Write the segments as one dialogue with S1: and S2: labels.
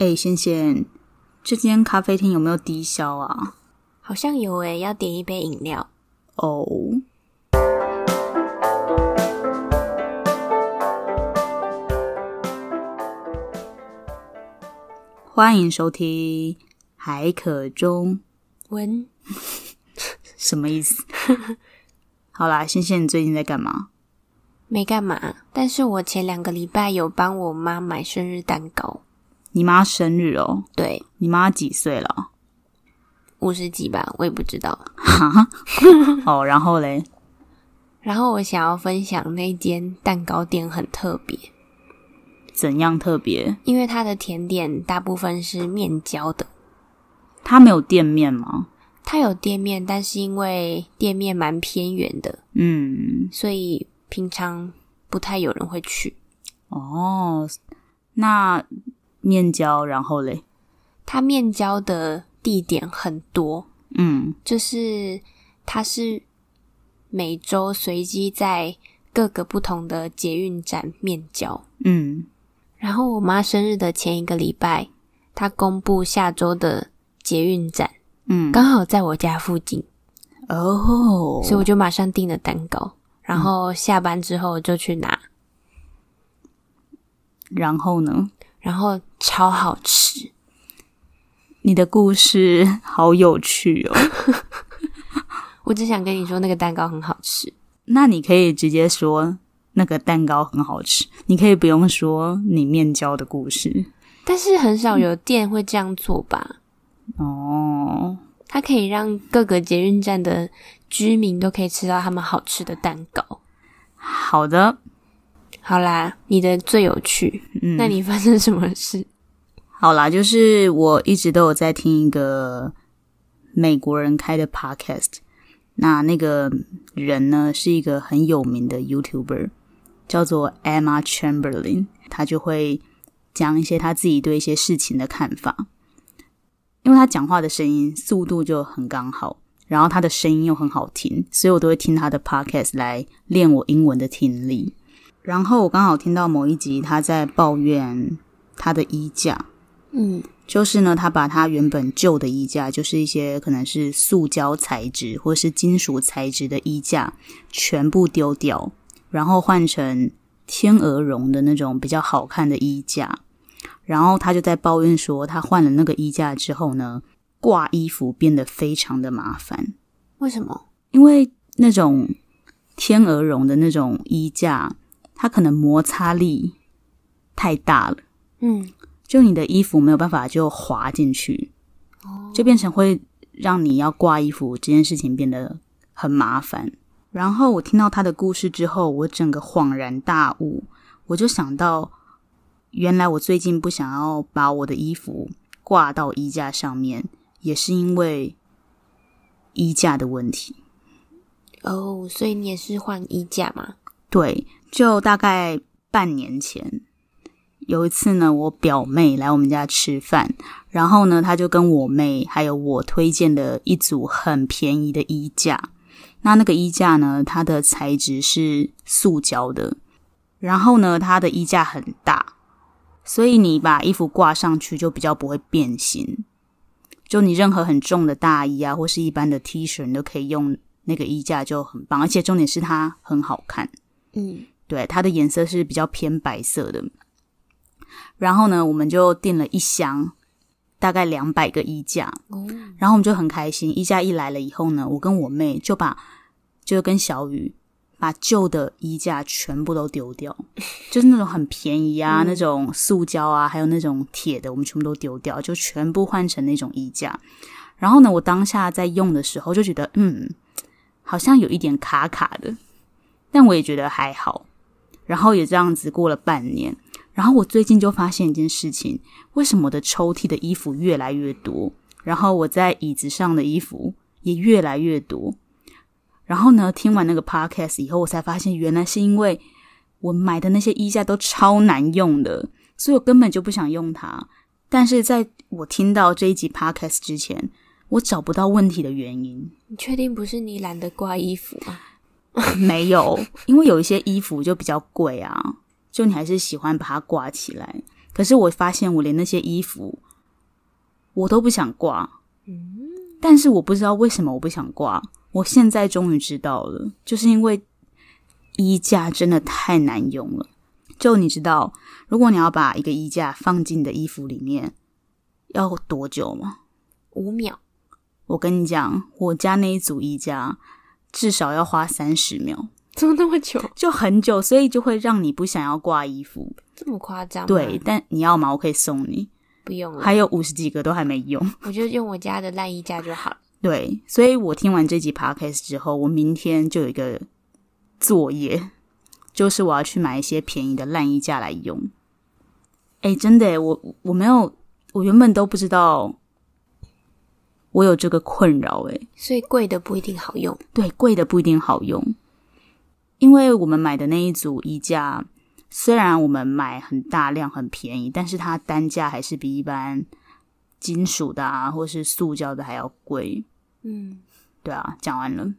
S1: 哎，仙仙，这间咖啡厅有没有低消啊？
S2: 好像有诶，要点一杯饮料。
S1: 哦。欢迎收听海可中
S2: 文，
S1: 什么意思？好啦，仙仙，你最近在干嘛？
S2: 没干嘛，但是我前两个礼拜有帮我妈买生日蛋糕。
S1: 你妈生日哦？
S2: 对，
S1: 你妈几岁了？
S2: 五十几吧，我也不知道。
S1: 哈，哦，然后嘞？
S2: 然后我想要分享那间蛋糕店很特别。
S1: 怎样特别？
S2: 因为它的甜点大部分是面交的。
S1: 它没有店面吗？
S2: 它有店面，但是因为店面蛮偏远的，
S1: 嗯，
S2: 所以平常不太有人会去。
S1: 哦，那。面交，然后嘞，
S2: 它面交的地点很多，
S1: 嗯，
S2: 就是它是每周随机在各个不同的捷运站面交，
S1: 嗯，
S2: 然后我妈生日的前一个礼拜，她公布下周的捷运站，
S1: 嗯，
S2: 刚好在我家附近，
S1: 哦，
S2: 所以我就马上订了蛋糕，然后下班之后就去拿，
S1: 然后呢？
S2: 然后超好吃，
S1: 你的故事好有趣哦！
S2: 我只想跟你说，那个蛋糕很好吃。
S1: 那你可以直接说那个蛋糕很好吃，你可以不用说你面交的故事。
S2: 但是很少有店会这样做吧？
S1: 哦，
S2: 它可以让各个捷运站的居民都可以吃到他们好吃的蛋糕。
S1: 好的。
S2: 好啦，你的最有趣。
S1: 嗯，
S2: 那你发生什么事？
S1: 好啦，就是我一直都有在听一个美国人开的 podcast。那那个人呢，是一个很有名的 YouTuber，叫做 Emma Chamberlain。他就会讲一些他自己对一些事情的看法。因为他讲话的声音速度就很刚好，然后他的声音又很好听，所以我都会听他的 podcast 来练我英文的听力。然后我刚好听到某一集，他在抱怨他的衣架，
S2: 嗯，
S1: 就是呢，他把他原本旧的衣架，就是一些可能是塑胶材质或是金属材质的衣架，全部丢掉，然后换成天鹅绒的那种比较好看的衣架。然后他就在抱怨说，他换了那个衣架之后呢，挂衣服变得非常的麻烦。
S2: 为什么？
S1: 因为那种天鹅绒的那种衣架。它可能摩擦力太大了，
S2: 嗯，
S1: 就你的衣服没有办法就滑进去，
S2: 哦，
S1: 就变成会让你要挂衣服这件事情变得很麻烦。然后我听到他的故事之后，我整个恍然大悟，我就想到，原来我最近不想要把我的衣服挂到衣架上面，也是因为衣架的问题。
S2: 哦，所以你也是换衣架吗？
S1: 对。就大概半年前，有一次呢，我表妹来我们家吃饭，然后呢，她就跟我妹还有我推荐了一组很便宜的衣架。那那个衣架呢，它的材质是塑胶的，然后呢，它的衣架很大，所以你把衣服挂上去就比较不会变形。就你任何很重的大衣啊，或是一般的 T 恤，你都可以用那个衣架，就很棒。而且重点是它很好看，
S2: 嗯。
S1: 对，它的颜色是比较偏白色的。然后呢，我们就订了一箱，大概两百个衣架。
S2: 哦。
S1: 然后我们就很开心，衣架一来了以后呢，我跟我妹就把，就跟小雨把旧的衣架全部都丢掉，就是那种很便宜啊，嗯、那种塑胶啊，还有那种铁的，我们全部都丢掉，就全部换成那种衣架。然后呢，我当下在用的时候就觉得，嗯，好像有一点卡卡的，但我也觉得还好。然后也这样子过了半年，然后我最近就发现一件事情：为什么我的抽屉的衣服越来越多，然后我在椅子上的衣服也越来越多？然后呢，听完那个 podcast 以后，我才发现原来是因为我买的那些衣架都超难用的，所以我根本就不想用它。但是在我听到这一集 podcast 之前，我找不到问题的原因。
S2: 你确定不是你懒得挂衣服吗？
S1: 没有，因为有一些衣服就比较贵啊，就你还是喜欢把它挂起来。可可是我发现我连那些衣服我都不想挂。
S2: 嗯，
S1: 但是我不知道为什么我不想挂。我现在终于知道了，就是因为衣架真的太难用了。就你知道，如果你要把一个衣架放进你的衣服里面，要多久吗？
S2: 五秒。
S1: 我跟你讲，我家那一组衣架至少要花三十秒，
S2: 怎么那么久？
S1: 就很久，所以就会让你不想要挂衣服。
S2: 这么夸张？
S1: 对，但你要吗？我可以送你。
S2: 不用了，
S1: 还有五十几个都还没用。
S2: 我就用我家的烂衣架就好了。
S1: 对，所以我听完这集 podcast 之后，我明天就有一个作业，就是我要去买一些便宜的烂衣架来用。哎，真的，我我没有，我原本都不知道。我有这个困扰，诶，
S2: 所以贵的不一定好用。
S1: 对，贵的不一定好用，因为我们买的那一组衣架，虽然我们买很大量很便宜，但是它单价还是比一般金属的啊，或是塑胶的还要贵。
S2: 嗯，
S1: 对啊，讲完了。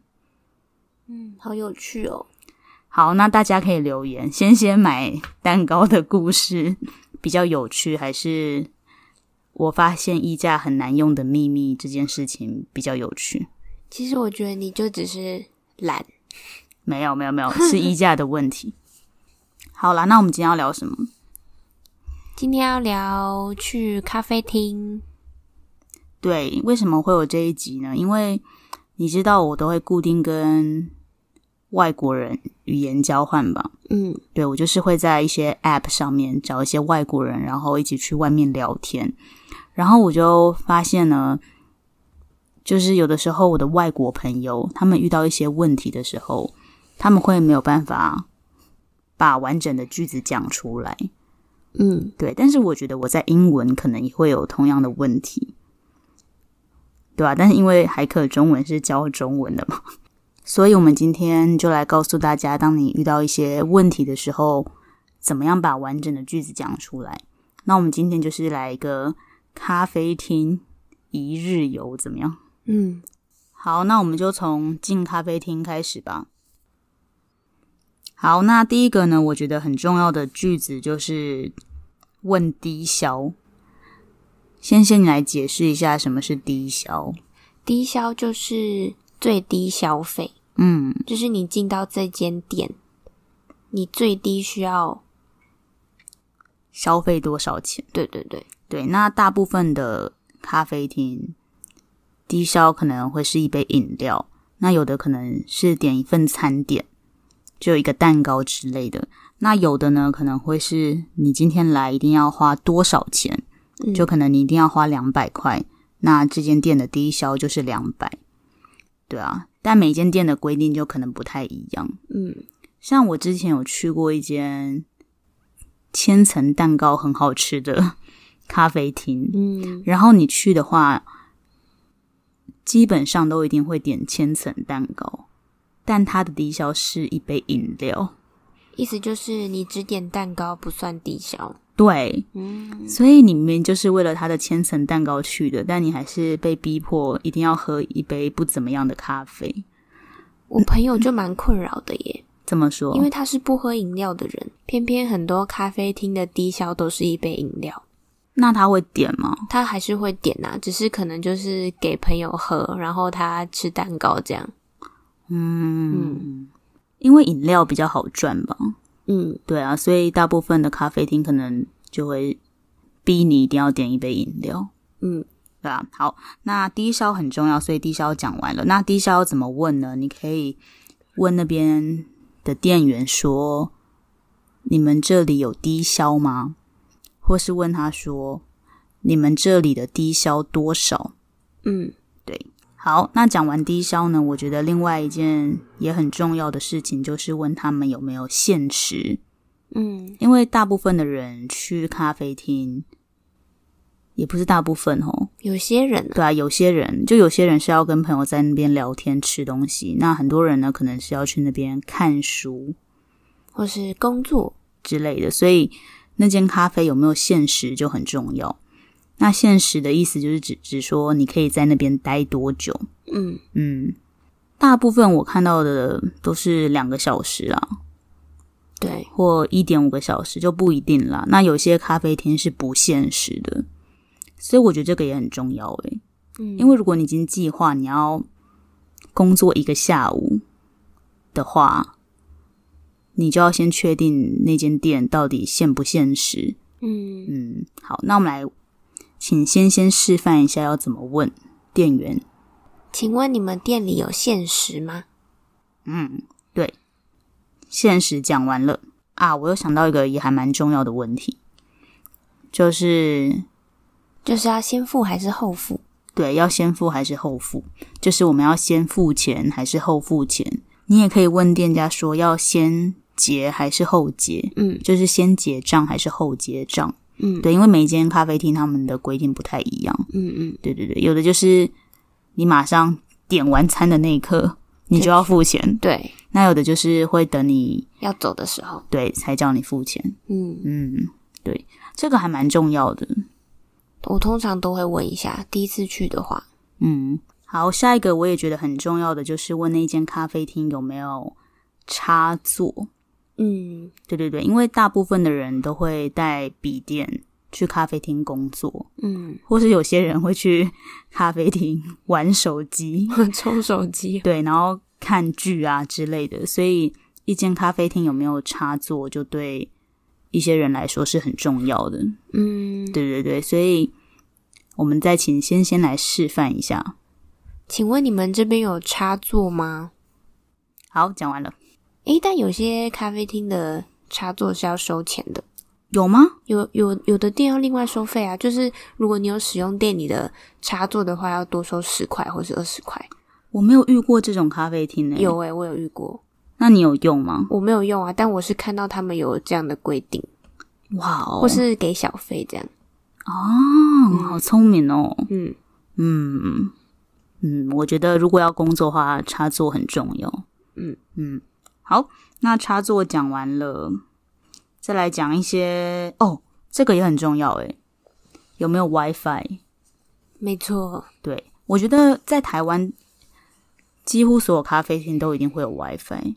S2: 嗯，好有趣哦。
S1: 好，那大家可以留言，先先买蛋糕的故事比较有趣，还是？我发现衣架很难用的秘密这件事情比较有趣。
S2: 其实我觉得你就只是懒，
S1: 没有没有没有，是衣架的问题。好啦，那我们今天要聊什么？
S2: 今天要聊去咖啡厅。
S1: 对，为什么会有这一集呢？因为你知道我都会固定跟外国人语言交换吧？
S2: 嗯，
S1: 对，我就是会在一些 App 上面找一些外国人，然后一起去外面聊天。然后我就发现呢，就是有的时候我的外国朋友他们遇到一些问题的时候，他们会没有办法把完整的句子讲出来。
S2: 嗯，
S1: 对。但是我觉得我在英文可能也会有同样的问题，对吧？但是因为海可中文是教中文的嘛，所以我们今天就来告诉大家，当你遇到一些问题的时候，怎么样把完整的句子讲出来。那我们今天就是来一个。咖啡厅一日游怎么样？
S2: 嗯，
S1: 好，那我们就从进咖啡厅开始吧。好，那第一个呢，我觉得很重要的句子就是问低消。先先你来解释一下什么是低消？
S2: 低消就是最低消费，
S1: 嗯，
S2: 就是你进到这间店，你最低需要
S1: 消费多少钱？
S2: 对对对。
S1: 对，那大部分的咖啡厅低消可能会是一杯饮料，那有的可能是点一份餐点，就一个蛋糕之类的。那有的呢，可能会是你今天来一定要花多少钱，就可能你一定要花两百块，那这间店的低消就是两百。对啊，但每间店的规定就可能不太一样。
S2: 嗯，
S1: 像我之前有去过一间千层蛋糕很好吃的。咖啡厅，
S2: 嗯，
S1: 然后你去的话，基本上都一定会点千层蛋糕，但它的低消是一杯饮料，
S2: 意思就是你只点蛋糕不算低消，
S1: 对，
S2: 嗯，
S1: 所以你明明就是为了他的千层蛋糕去的，但你还是被逼迫一定要喝一杯不怎么样的咖啡。
S2: 我朋友就蛮困扰的耶，
S1: 怎么说？
S2: 因为他是不喝饮料的人，偏偏很多咖啡厅的低消都是一杯饮料。
S1: 那他会点吗？
S2: 他还是会点啊，只是可能就是给朋友喝，然后他吃蛋糕这样。
S1: 嗯，嗯，因为饮料比较好赚吧。
S2: 嗯，
S1: 对啊，所以大部分的咖啡厅可能就会逼你一定要点一杯饮料。
S2: 嗯，
S1: 对啊。好，那低消很重要，所以低消讲完了。那低消怎么问呢？你可以问那边的店员说：“你们这里有低消吗？”或是问他说：“你们这里的低消多少？”
S2: 嗯，
S1: 对。好，那讲完低消呢，我觉得另外一件也很重要的事情就是问他们有没有限时。
S2: 嗯，
S1: 因为大部分的人去咖啡厅，也不是大部分哦，
S2: 有些人
S1: 对啊，有些人就有些人是要跟朋友在那边聊天吃东西，那很多人呢可能是要去那边看书
S2: 或是工作
S1: 之类的，所以。那间咖啡有没有限时就很重要。那限时的意思就是指指说你可以在那边待多久。
S2: 嗯
S1: 嗯，大部分我看到的都是两个小时啊。
S2: 对，
S1: 或一点五个小时就不一定啦。那有些咖啡厅是不限时的，所以我觉得这个也很重要诶。
S2: 嗯，
S1: 因为如果你已经计划你要工作一个下午的话，你就要先确定那间店到底限不限时。
S2: 嗯
S1: 嗯，好，那我们来，请先先示范一下要怎么问店员。
S2: 请问你们店里有限时吗？
S1: 嗯，对。限时讲完了啊，我又想到一个也还蛮重要的问题，就是
S2: 就是要先付还是后付？
S1: 对，要先付还是后付？就是我们要先付钱还是后付钱？你也可以问店家说要先结还是后结？
S2: 嗯，
S1: 就是先结账还是后结账？
S2: 嗯，
S1: 对，因为每一间咖啡厅他们的规定不太一样。
S2: 嗯嗯，
S1: 对对对，有的就是你马上点完餐的那一刻，你就要付钱。
S2: 对。
S1: 那有的就是会等你
S2: 要走的时候，
S1: 对，才叫你付钱。
S2: 嗯
S1: 嗯，对，这个还蛮重要的。
S2: 我通常都会问一下，第一次去的话。
S1: 嗯，好，下一个我也觉得很重要的就是问那间咖啡厅有没有插座。
S2: 嗯，
S1: 对对对，因为大部分的人都会带笔电去咖啡厅工作，
S2: 嗯，
S1: 或是有些人会去咖啡厅玩手机、
S2: 充手机，
S1: 对，然后。看剧啊之类的，所以一间咖啡厅有没有插座，就对一些人来说是很重要的。
S2: 嗯，
S1: 对对对，所以我们再请先先来示范一下。
S2: 请问你们这边有插座吗？
S1: 好，讲完了。
S2: 诶，但有些咖啡厅的插座是要收钱的，
S1: 有吗？
S2: 有有有的店要另外收费啊，就是如果你有使用店里的插座的话，要多收十块或是二十块。
S1: 我没有遇过这种咖啡厅呢、欸。
S2: 有诶、欸，我有遇过。
S1: 那你有用吗？
S2: 我没有用啊，但我是看到他们有这样的规定。
S1: 哇哦！
S2: 或是给小费这样。
S1: 哦，嗯、好聪明哦。
S2: 嗯
S1: 嗯嗯，我觉得如果要工作的话，插座很重要。
S2: 嗯
S1: 嗯，好，那插座讲完了，再来讲一些哦，这个也很重要诶，有没有 WiFi？
S2: 没错，
S1: 对，我觉得在台湾。几乎所有咖啡厅都一定会有 WiFi，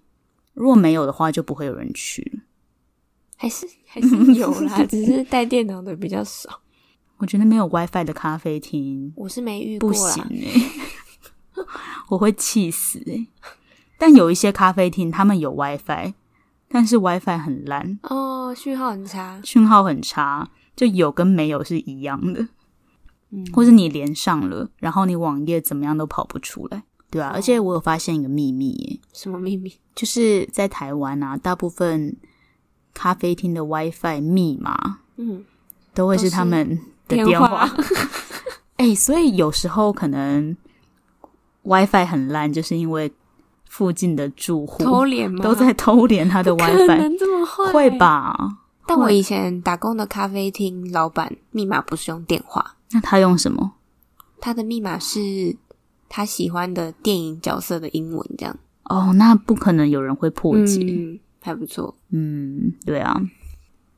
S1: 如果没有的话，就不会有人去。
S2: 还是还是有啦，只是带电脑的比较少。
S1: 我觉得没有 WiFi 的咖啡厅，
S2: 我是没遇过啦，
S1: 不行欸，我会气死欸。但有一些咖啡厅，他们有 WiFi，但是 WiFi 很烂
S2: 哦，讯号很差，
S1: 讯号很差，就有跟没有是一样的。
S2: 嗯，
S1: 或是你连上了，然后你网页怎么样都跑不出来。对啊，而且我有发现一个秘密耶。
S2: 什么秘密？
S1: 就是在台湾啊，大部分咖啡厅的 WiFi 密码，嗯，都会是他们的电话。哎、欸，所以有时候可能 WiFi 很烂，就是因为附近的住户
S2: 偷脸吗？
S1: 都在偷连他的 WiFi，
S2: 可能这么坏？
S1: 会吧？
S2: 但我以前打工的咖啡厅老板密码不是用电话，
S1: 那他用什么？
S2: 他的密码是。他喜欢的电影角色的英文这样
S1: 哦，那不可能有人会破解，
S2: 嗯，还不错。
S1: 嗯，对啊。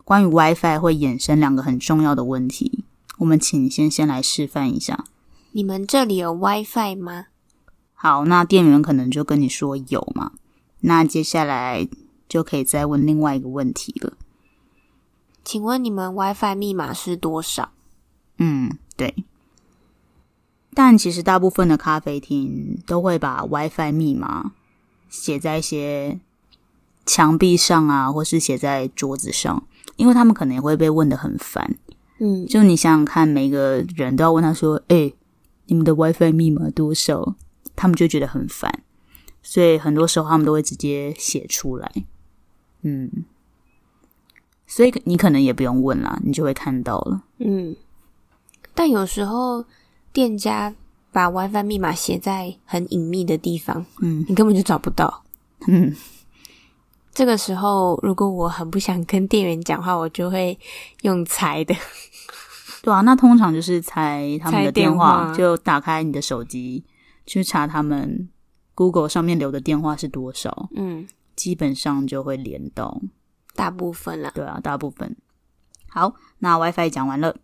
S1: 关于 WiFi 会衍生两个很重要的问题，我们请先先来示范一下。
S2: 你们这里有 WiFi 吗？
S1: 好，那店员可能就跟你说有嘛。那接下来就可以再问另外一个问题了。
S2: 请问你们 WiFi 密码是多少？
S1: 嗯，对。但其实大部分的咖啡厅都会把 WiFi 密码写在一些墙壁上啊，或是写在桌子上，因为他们可能也会被问的很烦。
S2: 嗯，
S1: 就你想想看，每个人都要问他说：“哎，你们的 WiFi 密码多少？”他们就觉得很烦，所以很多时候他们都会直接写出来。嗯，所以你可能也不用问啦，你就会看到了。
S2: 嗯，但有时候。店家把 WiFi 密码写在很隐秘的地方，嗯，你根本就找不到，
S1: 嗯。
S2: 这个时候，如果我很不想跟店员讲话，我就会用猜的。
S1: 对啊，那通常就是猜他们的电话，
S2: 电话
S1: 就打开你的手机去查他们 Google 上面留的电话是多少，
S2: 嗯，
S1: 基本上就会连到
S2: 大部分了。
S1: 对啊，大部分。好，那 WiFi 讲完了。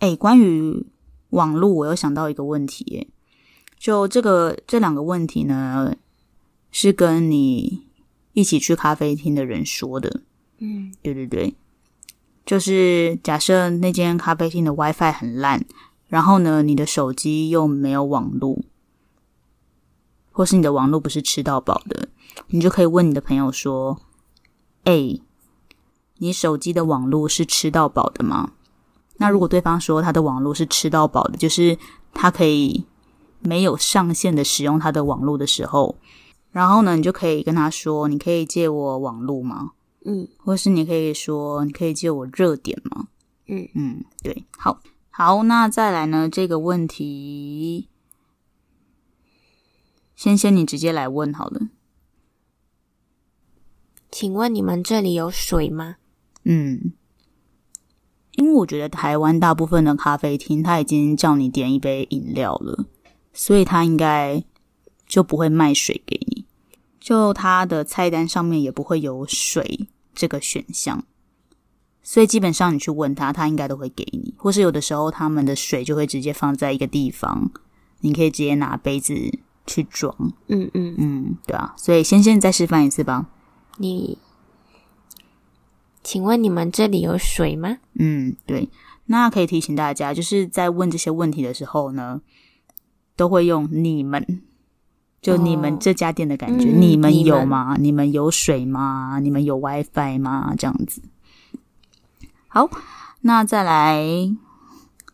S1: 诶，关于网络，我又想到一个问题耶，就这个这两个问题呢，是跟你一起去咖啡厅的人说的。
S2: 嗯，
S1: 对对对，就是假设那间咖啡厅的 WiFi 很烂，然后呢，你的手机又没有网络，或是你的网络不是吃到饱的，你就可以问你的朋友说：“哎，你手机的网络是吃到饱的吗？”那如果对方说他的网络是吃到饱的，就是他可以没有上限的使用他的网络的时候，然后呢，你就可以跟他说：“你可以借我网络吗？”
S2: 嗯，
S1: 或是你可以说：“你可以借我热点吗？”
S2: 嗯
S1: 嗯，对，好，好，那再来呢？这个问题，先先你直接来问好了。
S2: 请问你们这里有水吗？
S1: 嗯。因为我觉得台湾大部分的咖啡厅，他已经叫你点一杯饮料了，所以他应该就不会卖水给你，就他的菜单上面也不会有水这个选项，所以基本上你去问他，他应该都会给你，或是有的时候他们的水就会直接放在一个地方，你可以直接拿杯子去装。
S2: 嗯嗯
S1: 嗯，对啊，所以先先再示范一次吧。
S2: 你。请问你们这里有水吗？
S1: 嗯，对。那可以提醒大家，就是在问这些问题的时候呢，都会用“你们”，就你们这家店的感觉。哦嗯、你们有吗？你们，你们有水吗？你们有 WiFi 吗？这样子。好，那再来，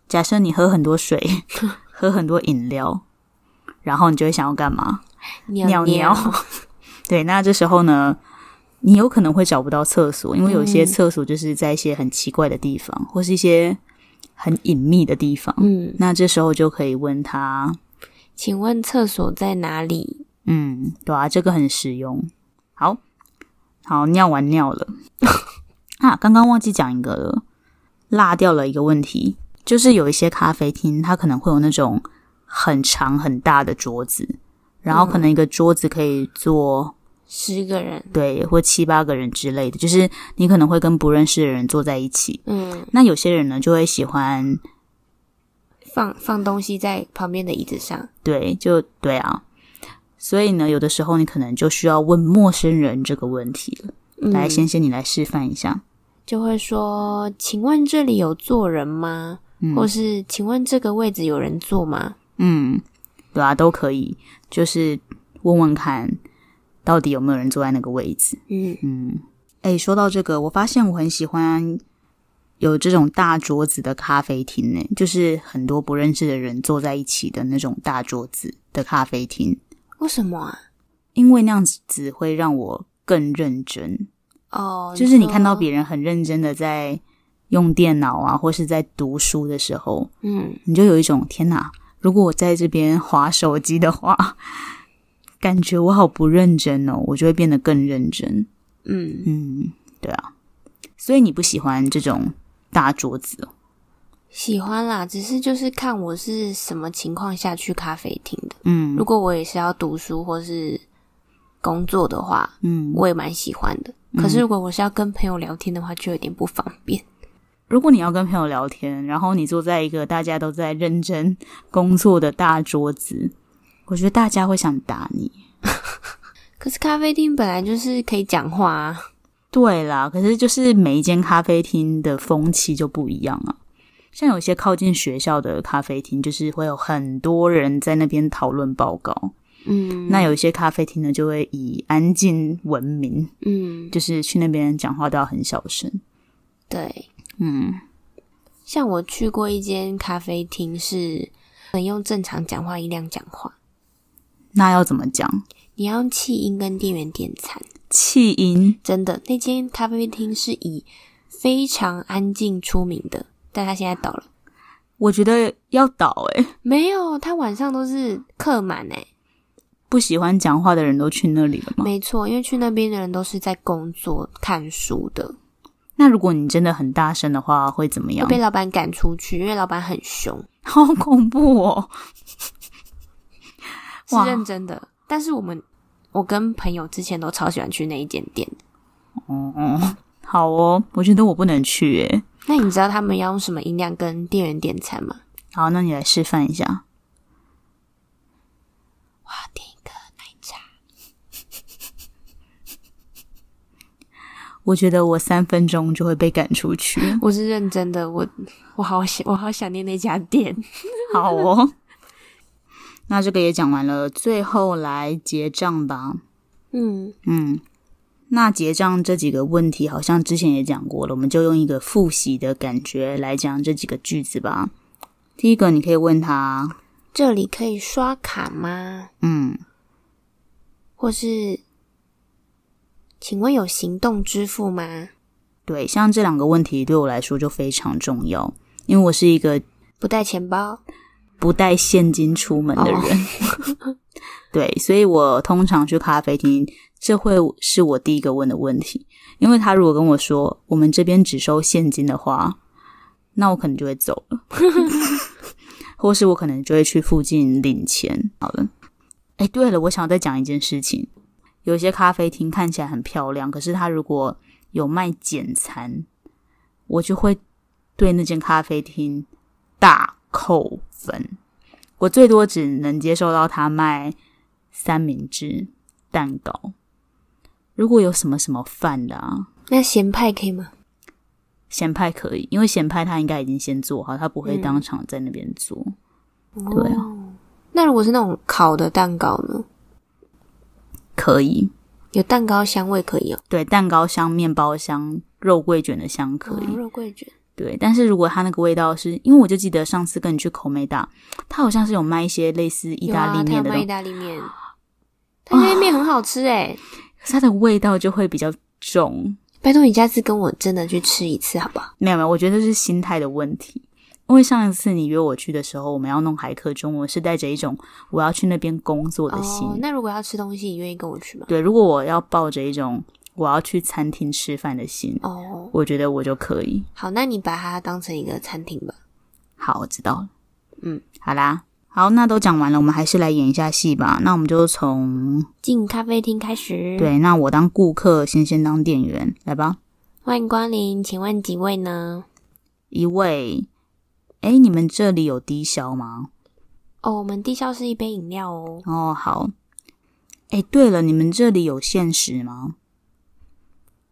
S1: 假设你喝很多水，喝很多饮料，然后你就会想要干嘛？
S2: 尿尿。尿尿
S1: 对，那这时候呢？你有可能会找不到厕所，因为有些厕所就是在一些很奇怪的地方，嗯、或是一些很隐秘的地方。嗯，那这时候就可以问他：“
S2: 请问厕所在哪里？”
S1: 嗯，对啊，这个很实用。好，好，尿完尿了 啊！刚刚忘记讲一个了，落掉了一个问题，就是有一些咖啡厅，它可能会有那种很长很大的桌子，然后可能一个桌子可以坐。
S2: 十个人，
S1: 对，或七八个人之类的，就是你可能会跟不认识的人坐在一起。
S2: 嗯，
S1: 那有些人呢，就会喜欢
S2: 放放东西在旁边的椅子上。
S1: 对，就对啊。所以呢，有的时候你可能就需要问陌生人这个问题了。嗯，来，先先你来示范一下，
S2: 就会说：“请问这里有坐人吗？”嗯，或是“请问这个位置有人坐吗？”
S1: 嗯，对啊，都可以，就是问问看。到底有没有人坐在那个位置？
S2: 嗯
S1: 嗯，哎，说到这个，我发现我很喜欢有这种大桌子的咖啡厅呢，就是很多不认识的人坐在一起的那种大桌子的咖啡厅。
S2: 为什么啊？
S1: 因为那样子只会让我更认真
S2: 哦。
S1: 就是你看到别人很认真的在用电脑啊，或是在读书的时候，
S2: 嗯，
S1: 你就有一种天哪，如果我在这边划手机的话。感觉我好不认真哦，我就会变得更认真。
S2: 嗯
S1: 嗯，对啊，所以你不喜欢这种大桌子哦？
S2: 喜欢啦，只是就是看我是什么情况下去咖啡厅的。
S1: 嗯，
S2: 如果我也是要读书或是工作的话，
S1: 嗯，
S2: 我也蛮喜欢的。可是如果我是要跟朋友聊天的话，就有点不方便。
S1: 如果你要跟朋友聊天，然后你坐在一个大家都在认真工作的大桌子。我觉得大家会想打你，
S2: 可是咖啡厅本来就是可以讲话啊。
S1: 对啦，可是就是每一间咖啡厅的风气就不一样啊。像有些靠近学校的咖啡厅，就是会有很多人在那边讨论报告。
S2: 嗯，
S1: 那有一些咖啡厅呢，就会以安静闻名。
S2: 嗯，
S1: 就是去那边讲话都要很小声。
S2: 对，
S1: 嗯，
S2: 像我去过一间咖啡厅，是能用正常讲话音量讲话。
S1: 那要怎么讲？
S2: 你要用气音跟店员点餐。
S1: 气音
S2: 真的，那间咖啡厅是以非常安静出名的，但他现在倒了。
S1: 我觉得要倒诶、欸、
S2: 没有，他晚上都是客满诶、欸、
S1: 不喜欢讲话的人都去那里了吗？
S2: 没错，因为去那边的人都是在工作、看书的。
S1: 那如果你真的很大声的话，会怎么样？
S2: 会被老板赶出去，因为老板很凶，
S1: 好恐怖哦。
S2: 是认真的，但是我们我跟朋友之前都超喜欢去那一间店。
S1: 哦哦，好哦，我觉得我不能去诶。
S2: 那你知道他们要用什么音量跟店员点餐吗？
S1: 好，那你来示范一下。
S2: 我要点一个奶茶。
S1: 我觉得我三分钟就会被赶出去。
S2: 我是认真的，我我好想我好想念那家店。
S1: 好哦，那这个也讲完了，最后来结账吧。
S2: 嗯
S1: 嗯，那结账这几个问题好像之前也讲过了，我们就用一个复习的感觉来讲这几个句子吧。第一个，你可以问他：
S2: 这里可以刷卡吗？
S1: 嗯，
S2: 或是。请问有行动支付吗？
S1: 对，像这两个问题对我来说就非常重要，因为我是一个
S2: 不带钱包、
S1: 不带现金出门的人。Oh. 对，所以我通常去咖啡厅，这会是我第一个问的问题。因为他如果跟我说我们这边只收现金的话，那我可能就会走了，或是我可能就会去附近领钱。好了，哎，对了，我想要再讲一件事情。有些咖啡厅看起来很漂亮，可是他如果有卖简餐，我就会对那间咖啡厅大扣分。我最多只能接受到他卖三明治、蛋糕。如果有什么什么饭的啊，
S2: 那咸派可以吗？
S1: 咸派可以，因为咸派他应该已经先做好，他不会当场在那边做。
S2: 嗯、
S1: 对啊、
S2: 哦，那如果是那种烤的蛋糕呢？
S1: 可以
S2: 有蛋糕香味，可以哦。
S1: 对，蛋糕香、面包香、肉桂卷的香可以。
S2: 哦、肉桂卷。
S1: 对，但是如果它那个味道是，因为我就记得上次跟你去口美达，它好像是有卖一些类似意大利面的
S2: 意大利面，它那边面很好吃诶，
S1: 可是它的味道就会比较重。
S2: 拜托你下次跟我真的去吃一次好不好？
S1: 没有没有，我觉得是心态的问题。因为上一次你约我去的时候，我们要弄海客中，我是带着一种我要去那边工作的心。
S2: 哦，那如果要吃东西，你愿意跟我去吗？
S1: 对，如果我要抱着一种我要去餐厅吃饭的心，
S2: 哦，
S1: 我觉得我就可以。
S2: 好，那你把它当成一个餐厅吧。
S1: 好，我知道了。
S2: 嗯，
S1: 好啦，好，那都讲完了，我们还是来演一下戏吧。那我们就从
S2: 进咖啡厅开始。
S1: 对，那我当顾客，先先当店员，来吧。
S2: 欢迎光临，请问几位呢？
S1: 一位。哎，你们这里有低消吗？
S2: 哦，我们低消是一杯饮料哦。
S1: 哦，好。哎，对了，你们这里有限时吗？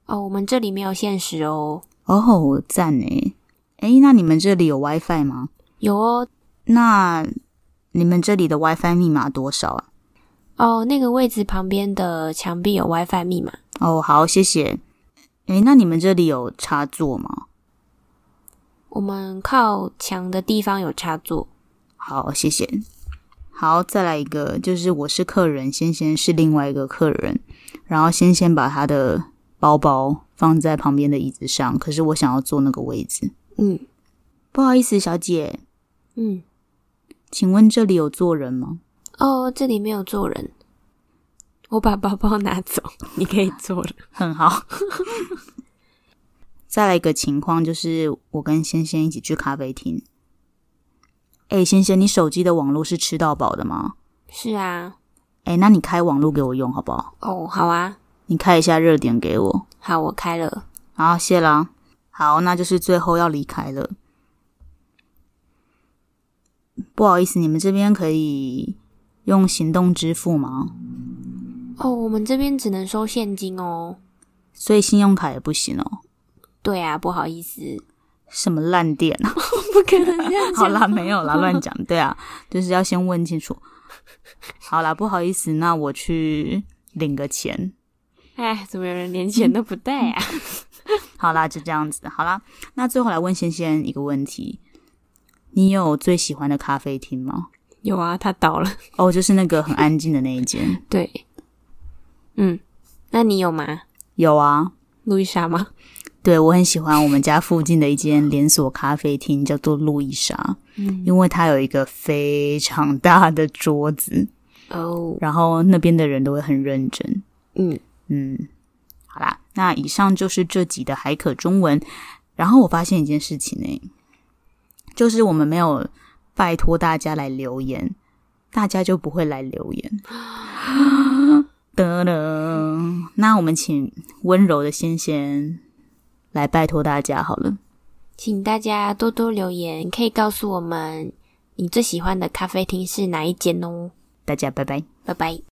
S2: 哦，我们这里没有限时哦。
S1: 哦，赞诶。哎，那你们这里有 WiFi 吗？
S2: 有哦。
S1: 那你们这里的 WiFi 密码多少啊？
S2: 哦，那个位置旁边的墙壁有 WiFi 密码。
S1: 哦，好，谢谢。哎，那你们这里有插座吗？
S2: 我们靠墙的地方有插座。
S1: 好，谢谢。好，再来一个，就是我是客人，先先是另外一个客人，然后先先把他的包包放在旁边的椅子上，可是我想要坐那个位置。
S2: 嗯，
S1: 不好意思，小姐。
S2: 嗯，
S1: 请问这里有坐人吗？
S2: 哦，这里没有坐人。我把包包拿走，你可以坐了。
S1: 很好。再来一个情况，就是我跟仙仙一起去咖啡厅。哎，仙仙，你手机的网络是吃到饱的吗？
S2: 是啊。
S1: 哎，那你开网络给我用好不好？
S2: 哦，好啊。
S1: 你开一下热点给我。
S2: 好，我开了。
S1: 好，谢啦。好，那就是最后要离开了。不好意思，你们这边可以用行动支付吗？
S2: 哦，我们这边只能收现金哦。
S1: 所以信用卡也不行哦。
S2: 对啊，不好意思，
S1: 什么烂店啊？
S2: 不可能这样讲。
S1: 好啦，没有啦，乱讲。对啊，就是要先问清楚。好啦，不好意思，那我去领个钱。
S2: 哎，怎么有人连钱都不带啊？
S1: 好啦，就这样子。好啦，那最后来问仙仙一个问题：你有最喜欢的咖啡厅吗？
S2: 有啊，它倒了。
S1: 哦，就是那个很安静的那一间。
S2: 对。嗯，那你有吗？
S1: 有啊。
S2: 路易莎吗？
S1: 对，我很喜欢我们家附近的一间连锁咖啡厅，叫做路易莎。嗯，因为它有一个非常大的桌子
S2: 哦，
S1: 然后那边的人都会很认真。
S2: 嗯
S1: 嗯，好啦，那以上就是这集的海可中文。然后我发现一件事情呢，就是我们没有拜托大家来留言，大家就不会来留言。得了，那我们请温柔的仙仙。来拜托大家好了，
S2: 请大家多多留言，可以告诉我们你最喜欢的咖啡厅是哪一间哦。
S1: 大家拜拜，
S2: 拜拜。